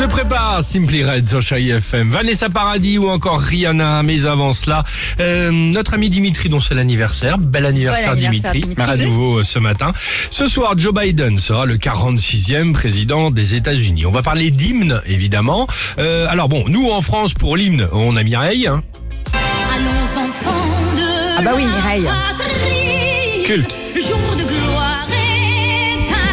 Se prépare Simply Red sur Chérie FM. Vanessa Paradis ou encore Rihanna. Mais avant cela, euh, notre ami Dimitri dont c'est l'anniversaire. Bel anniversaire, Bon anniversaire, Dimitri. Dimitri. À nouveau euh, ce matin. Ce soir, Joe Biden sera le 46e président des États-Unis. On va parler d'hymne, évidemment. Euh, alors bon, nous en France, pour l'hymne, on a Mireille. hein. Allons enfants de Ah bah oui, Mireille. patrie. Culte. Jour de gloire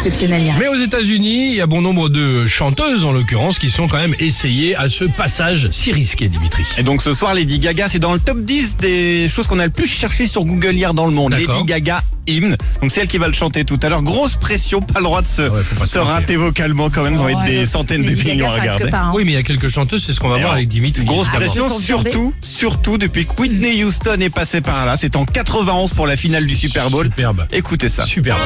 Exceptionnel. Mais aux États-Unis, il y a bon nombre de chanteuses, en l'occurrence, qui sont quand même essayées à ce passage si risqué, Dimitri. Et donc ce soir, Lady Gaga, c'est dans le top 10 des choses qu'on a le plus cherché sur Google hier dans le monde. Lady Gaga hymne. Donc c'est elle qui va le chanter tout à l'heure. Grosse pression, pas le droit de se, Ah ouais, se se rater vocalement quand même. Ça va être Ouais, des centaines de millions à regarder. pas, hein. Oui, mais il y a quelques chanteuses, c'est ce qu'on va Et voir avec Dimitri. Grosse Ah, pression, surtout, surtout depuis que Whitney Houston est passé par là. C'est en 91 pour la finale du Super Bowl. Superbe. Écoutez ça. Superbe.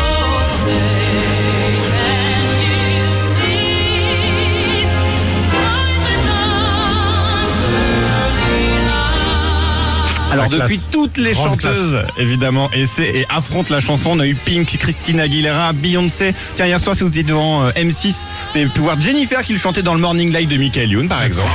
Alors La depuis classe. toutes les Grande chanteuses, évidemment, essaient et affrontent la chanson. On a eu Pink, Christina Aguilera, Beyoncé. Tiens, hier soir, si vous étiez devant euh, M6, vous avez pu voir Jennifer qui le chantait dans le Morning Live de Michael Youn, par exemple.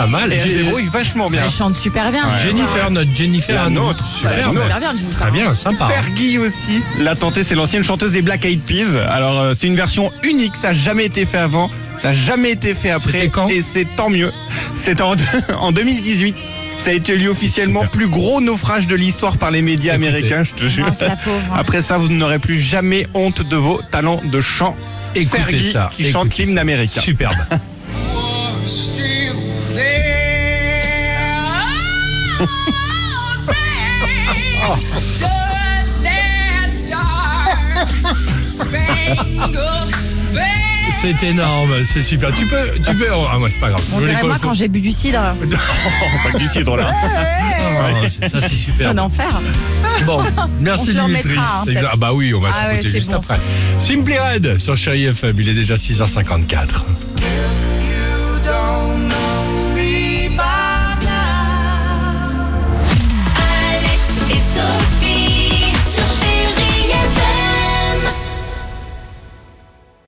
Pas mal. Et elle se J'ai- débrouille vachement bien. Elle chante super bien. Jennifer, notre Jennifer. La nôtre. Elle super bien, Jennifer. Très bien, sympa. Fergie aussi l'a tenté, c'est l'ancienne chanteuse des Black Eyed Peas. Alors euh, c'est une version unique, ça n'a jamais été fait avant, ça n'a jamais été fait après, C'était quand et c'est tant mieux. C'est en, en 2018. Ça a été lieu officiellement super. plus gros naufrage de l'histoire par les médias Écoutez. américains, je te jure. Après ça, vous n'aurez plus jamais honte de vos talents de chant. Écoutez Fergie ça. qui chante l'hymne américain. Superbe. C'est énorme, c'est super. Tu peux, tu peux. oh, ah, moi, c'est pas grave. On Je dirait moi quand j'ai bu du cidre. Pas que du cidre là. Oh, c'est- ça, c'est super. Un enfer. Bon, merci On Dimitri. remettra, hein. Ah bah oui, on va Ah ouais, s'écouter juste bon, après. Simply Red sur Chérie FM, il est déjà 6h54.